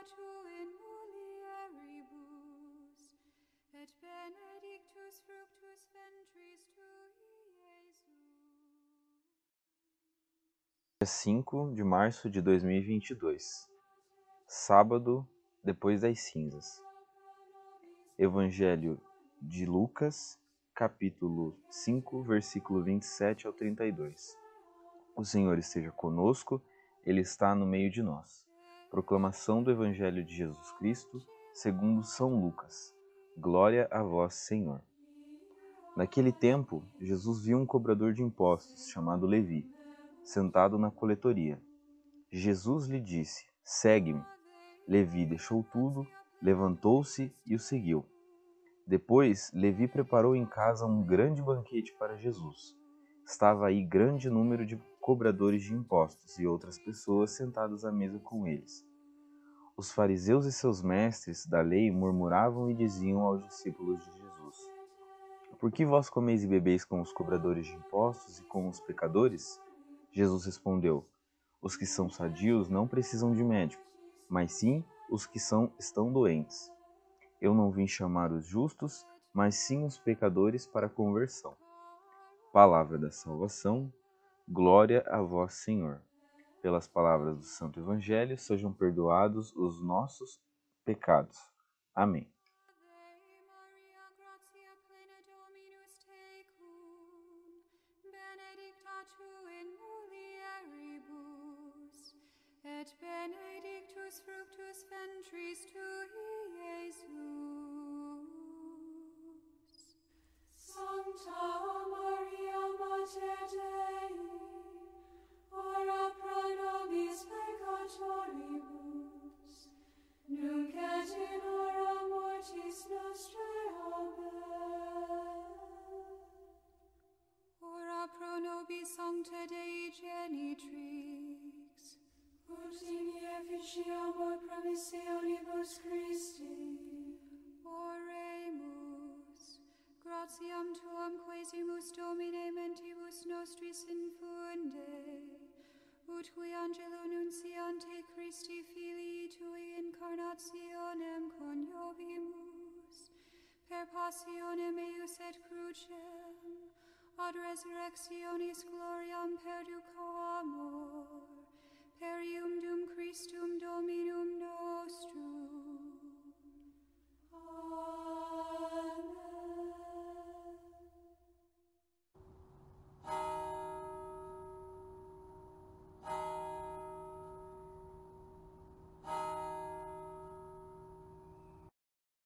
Beato in mulieribus, et benedictus fructus ventris tui, Jesus. 5 de março de 2022, sábado depois das cinzas. Evangelho de Lucas, capítulo 5, versículo 27 ao 32. O Senhor esteja conosco, Ele está no meio de nós Proclamação do Evangelho de Jesus Cristo, segundo São Lucas. Glória a vós, Senhor. Naquele tempo, Jesus viu um cobrador de impostos, chamado Levi sentado na coletoria. Jesus lhe disse: Segue-me. Levi deixou tudo, levantou-se e o seguiu. Depois, Levi preparou em casa um grande banquete para Jesus. Estava aí grande número de cobradores de impostos e outras pessoas sentadas à mesa com eles. Os fariseus e seus mestres da lei murmuravam e diziam aos discípulos de Jesus: Por que vós comeis e bebeis com os cobradores de impostos e com os pecadores? Jesus respondeu: Os que são sadios não precisam de médico, mas sim os que são estão doentes. Eu não vim chamar os justos, mas sim os pecadores para a conversão. Palavra da salvação, glória a vós, Senhor. Pelas palavras do Santo Evangelho, sejam perdoados os nossos pecados. Amém. et benedictus fructus ventris nobis Sancta Dei Genitrix, ut in efficiamur promissionibus Christi. Oremus, gratiam tuam quesimus Domine mentibus nostris infunde, ut qui angelo nunciante Christi filii tui incarnationem coniovimus, per passionem eius et crucem, ad resurrectionis gloriam perduco amor, per